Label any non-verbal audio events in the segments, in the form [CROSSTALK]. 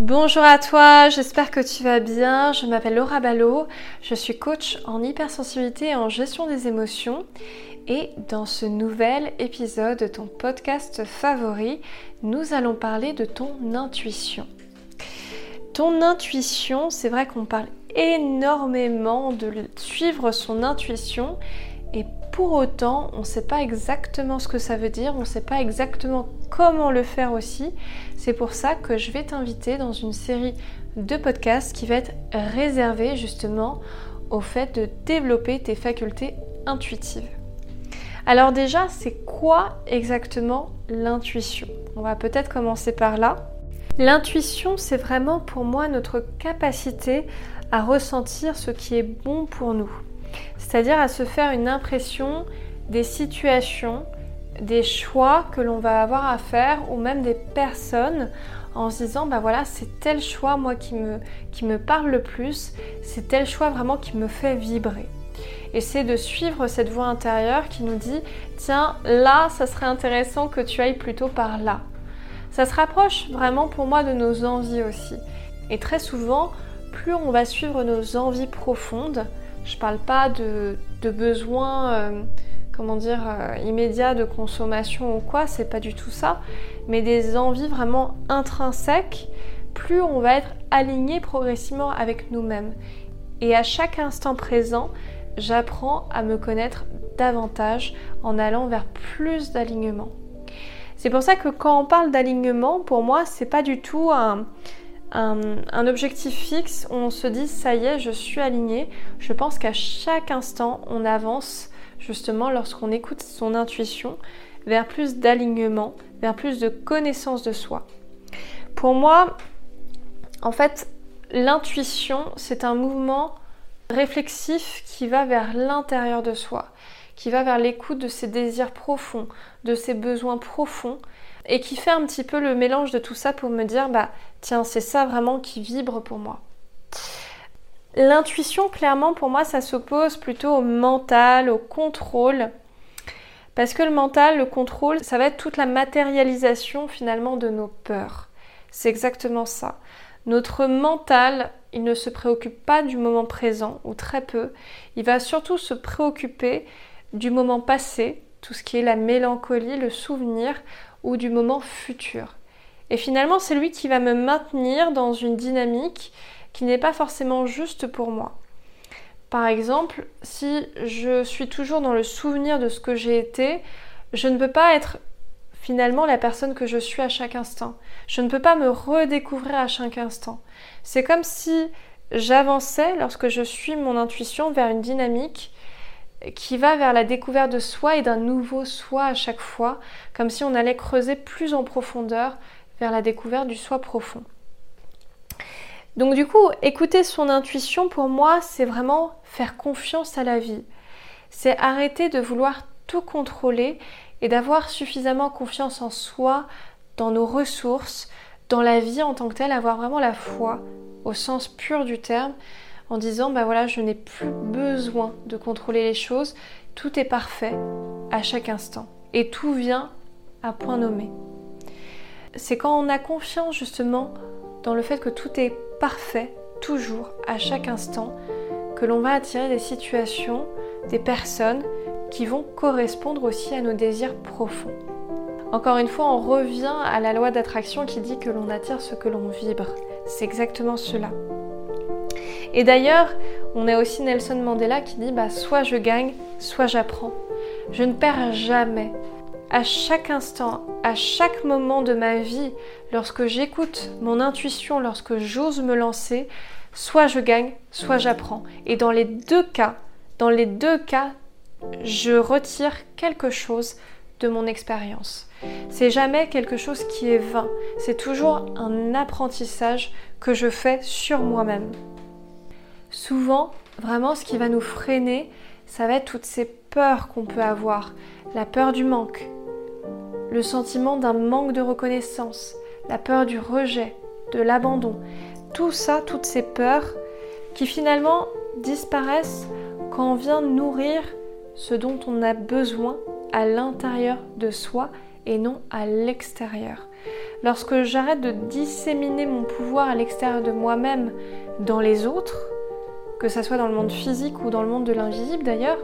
Bonjour à toi, j'espère que tu vas bien. Je m'appelle Laura Ballot, je suis coach en hypersensibilité et en gestion des émotions. Et dans ce nouvel épisode de ton podcast favori, nous allons parler de ton intuition. Ton intuition, c'est vrai qu'on parle énormément de suivre son intuition et pour autant, on ne sait pas exactement ce que ça veut dire, on ne sait pas exactement comment le faire aussi. C'est pour ça que je vais t'inviter dans une série de podcasts qui va être réservée justement au fait de développer tes facultés intuitives. Alors déjà, c'est quoi exactement l'intuition? On va peut-être commencer par là. L'intuition, c'est vraiment pour moi notre capacité à ressentir ce qui est bon pour nous. C'est-à-dire à se faire une impression des situations, des choix que l'on va avoir à faire ou même des personnes en se disant bah voilà c'est tel choix moi qui me, qui me parle le plus, c'est tel choix vraiment qui me fait vibrer. Et c'est de suivre cette voix intérieure qui nous dit tiens là ça serait intéressant que tu ailles plutôt par là. Ça se rapproche vraiment pour moi de nos envies aussi. Et très souvent, plus on va suivre nos envies profondes, je parle pas de, besoins, euh, comment dire, euh, immédiats de consommation ou quoi, c'est pas du tout ça, mais des envies vraiment intrinsèques, plus on va être aligné progressivement avec nous-mêmes. Et à chaque instant présent, j'apprends à me connaître davantage en allant vers plus d'alignement. C'est pour ça que quand on parle d'alignement, pour moi, c'est pas du tout un, un, objectif fixe on se dit ça y est, je suis aligné. Je pense qu'à chaque instant, on avance justement lorsqu'on écoute son intuition vers plus d'alignement, vers plus de connaissance de soi. Pour moi, en fait, l'intuition, c'est un mouvement réflexif qui va vers l'intérieur de soi, qui va vers l'écoute de ses désirs profonds, de ses besoins profonds, et qui fait un petit peu le mélange de tout ça pour me dire bah tiens c'est ça vraiment qui vibre pour moi. L'intuition clairement pour moi ça s'oppose plutôt au mental, au contrôle. Parce que le mental, le contrôle, ça va être toute la matérialisation finalement de nos peurs. C'est exactement ça. Notre mental, il ne se préoccupe pas du moment présent, ou très peu. Il va surtout se préoccuper du moment passé, tout ce qui est la mélancolie, le souvenir, ou du moment futur. Et finalement, c'est lui qui va me maintenir dans une dynamique qui n'est pas forcément juste pour moi. Par exemple, si je suis toujours dans le souvenir de ce que j'ai été, je ne peux pas être finalement la personne que je suis à chaque instant. Je ne peux pas me redécouvrir à chaque instant. C'est comme si j'avançais lorsque je suis mon intuition vers une dynamique qui va vers la découverte de soi et d'un nouveau soi à chaque fois, comme si on allait creuser plus en profondeur vers la découverte du soi profond. Donc du coup, écouter son intuition, pour moi, c'est vraiment faire confiance à la vie. C'est arrêter de vouloir tout contrôler et d'avoir suffisamment confiance en soi, dans nos ressources, dans la vie en tant que telle, avoir vraiment la foi au sens pur du terme, en disant bah voilà, je n'ai plus besoin de contrôler les choses, tout est parfait à chaque instant et tout vient à point nommé. C'est quand on a confiance justement dans le fait que tout est parfait toujours à chaque instant que l'on va attirer des situations, des personnes qui vont correspondre aussi à nos désirs profonds. Encore une fois, on revient à la loi d'attraction qui dit que l'on attire ce que l'on vibre. C'est exactement cela. Et d'ailleurs, on a aussi Nelson Mandela qui dit bah, soit je gagne, soit j'apprends. Je ne perds jamais. À chaque instant, à chaque moment de ma vie, lorsque j'écoute mon intuition, lorsque j'ose me lancer, soit je gagne, soit j'apprends. Et dans les deux cas, dans les deux cas, je retire quelque chose de mon expérience. C'est jamais quelque chose qui est vain, c'est toujours un apprentissage que je fais sur moi-même. Souvent, vraiment, ce qui va nous freiner, ça va être toutes ces peurs qu'on peut avoir. La peur du manque, le sentiment d'un manque de reconnaissance, la peur du rejet, de l'abandon. Tout ça, toutes ces peurs qui finalement disparaissent quand on vient nourrir ce dont on a besoin à l'intérieur de soi et non à l'extérieur. lorsque j'arrête de disséminer mon pouvoir à l'extérieur de moi-même dans les autres, que ce soit dans le monde physique ou dans le monde de l'invisible d'ailleurs,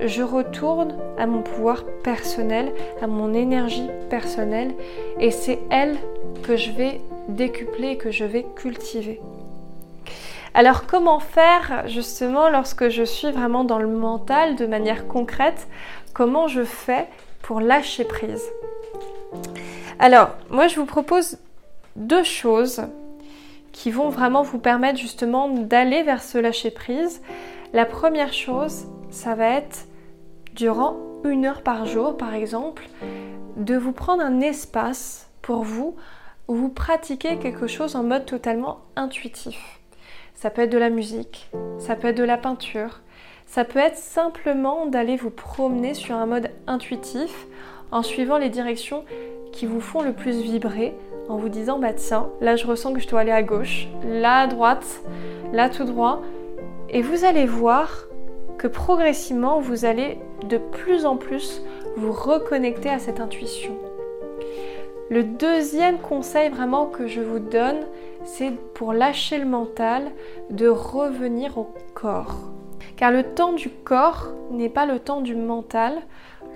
je retourne à mon pouvoir personnel, à mon énergie personnelle, et c'est elle que je vais décupler que je vais cultiver. Alors comment faire justement lorsque je suis vraiment dans le mental de manière concrète? Comment je fais pour lâcher prise? Alors moi je vous propose deux choses qui vont vraiment vous permettre justement d'aller vers ce lâcher prise. La première chose, ça va être durant une heure par jour par exemple, de vous prendre un espace pour vous où vous pratiquez quelque chose en mode totalement intuitif. Ça peut être de la musique, ça peut être de la peinture, ça peut être simplement d'aller vous promener sur un mode intuitif en suivant les directions qui vous font le plus vibrer, en vous disant bah tiens, là je ressens que je dois aller à gauche, là à droite, là tout droit. Et vous allez voir que progressivement vous allez de plus en plus vous reconnecter à cette intuition. Le deuxième conseil vraiment que je vous donne, c'est pour lâcher le mental, de revenir au corps. Car le temps du corps n'est pas le temps du mental,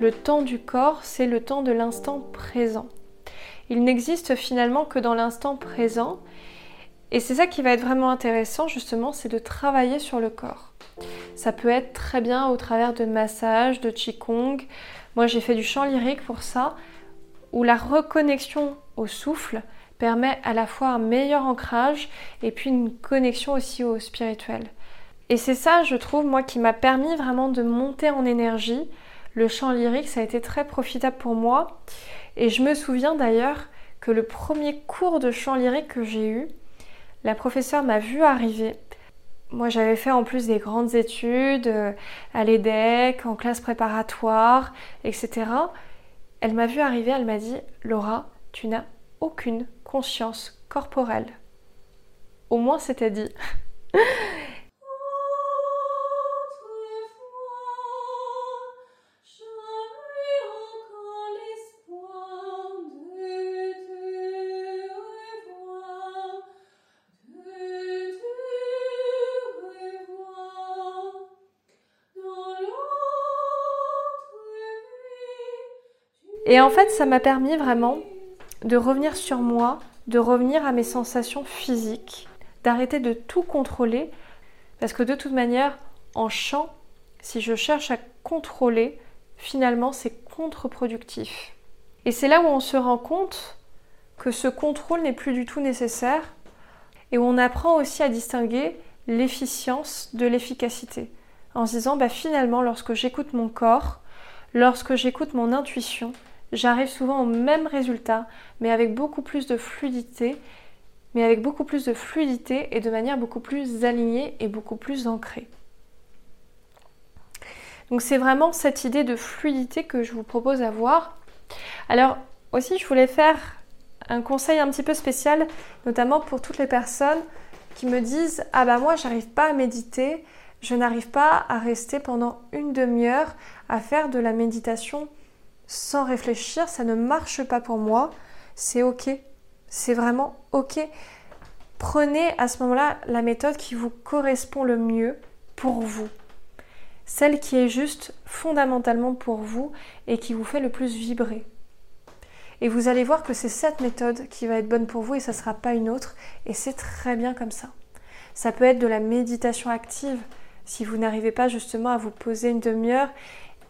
le temps du corps, c'est le temps de l'instant présent. Il n'existe finalement que dans l'instant présent. Et c'est ça qui va être vraiment intéressant justement, c'est de travailler sur le corps. Ça peut être très bien au travers de massages, de qigong. Moi j'ai fait du chant lyrique pour ça où la reconnexion au souffle permet à la fois un meilleur ancrage et puis une connexion aussi au spirituel. Et c'est ça, je trouve, moi, qui m'a permis vraiment de monter en énergie. Le chant lyrique, ça a été très profitable pour moi. Et je me souviens d'ailleurs que le premier cours de chant lyrique que j'ai eu, la professeure m'a vu arriver. Moi, j'avais fait en plus des grandes études euh, à l'EDEC, en classe préparatoire, etc. Elle m'a vu arriver, elle m'a dit Laura, tu n'as aucune conscience corporelle. Au moins c'était dit. [LAUGHS] Et en fait, ça m'a permis vraiment de revenir sur moi, de revenir à mes sensations physiques, d'arrêter de tout contrôler, parce que de toute manière, en chant, si je cherche à contrôler, finalement, c'est contre-productif. Et c'est là où on se rend compte que ce contrôle n'est plus du tout nécessaire et où on apprend aussi à distinguer l'efficience de l'efficacité. En se disant, bah, finalement, lorsque j'écoute mon corps, lorsque j'écoute mon intuition, j'arrive souvent au même résultat, mais avec beaucoup plus de fluidité, mais avec beaucoup plus de fluidité et de manière beaucoup plus alignée et beaucoup plus ancrée. Donc c'est vraiment cette idée de fluidité que je vous propose d'avoir. Alors aussi, je voulais faire un conseil un petit peu spécial, notamment pour toutes les personnes qui me disent Ah bah moi, j'arrive pas à méditer, je n'arrive pas à rester pendant une demi-heure à faire de la méditation sans réfléchir, ça ne marche pas pour moi, c'est ok. C'est vraiment ok. Prenez à ce moment-là la méthode qui vous correspond le mieux pour vous. Celle qui est juste fondamentalement pour vous et qui vous fait le plus vibrer. Et vous allez voir que c'est cette méthode qui va être bonne pour vous et ça ne sera pas une autre. Et c'est très bien comme ça. Ça peut être de la méditation active si vous n'arrivez pas justement à vous poser une demi-heure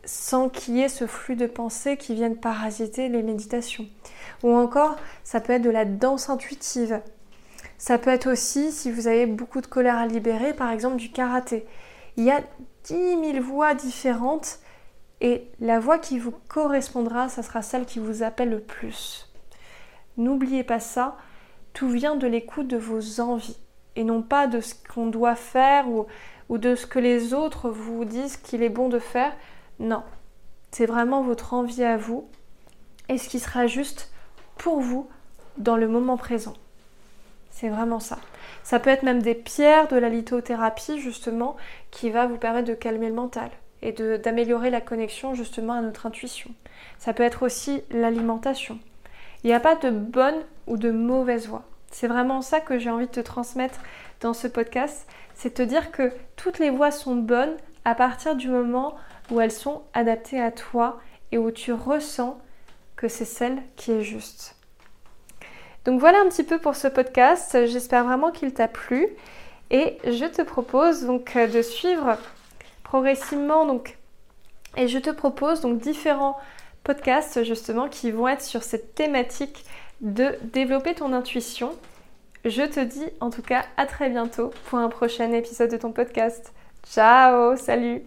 sans qu'il y ait ce flux de pensées qui viennent parasiter les méditations. Ou encore, ça peut être de la danse intuitive. Ça peut être aussi, si vous avez beaucoup de colère à libérer, par exemple du karaté. Il y a 10 000 voix différentes et la voix qui vous correspondra, ça sera celle qui vous appelle le plus. N'oubliez pas ça, tout vient de l'écoute de vos envies et non pas de ce qu'on doit faire ou, ou de ce que les autres vous disent qu'il est bon de faire. Non, c'est vraiment votre envie à vous et ce qui sera juste pour vous dans le moment présent. C'est vraiment ça. Ça peut être même des pierres, de la lithothérapie justement, qui va vous permettre de calmer le mental et d'améliorer la connexion justement à notre intuition. Ça peut être aussi l'alimentation. Il n'y a pas de bonne ou de mauvaise voie. C'est vraiment ça que j'ai envie de te transmettre dans ce podcast, c'est te dire que toutes les voies sont bonnes à partir du moment où elles sont adaptées à toi et où tu ressens que c'est celle qui est juste. Donc voilà un petit peu pour ce podcast. J'espère vraiment qu'il t'a plu et je te propose donc de suivre progressivement donc et je te propose donc différents podcasts justement qui vont être sur cette thématique de développer ton intuition. Je te dis en tout cas à très bientôt pour un prochain épisode de ton podcast. Ciao, salut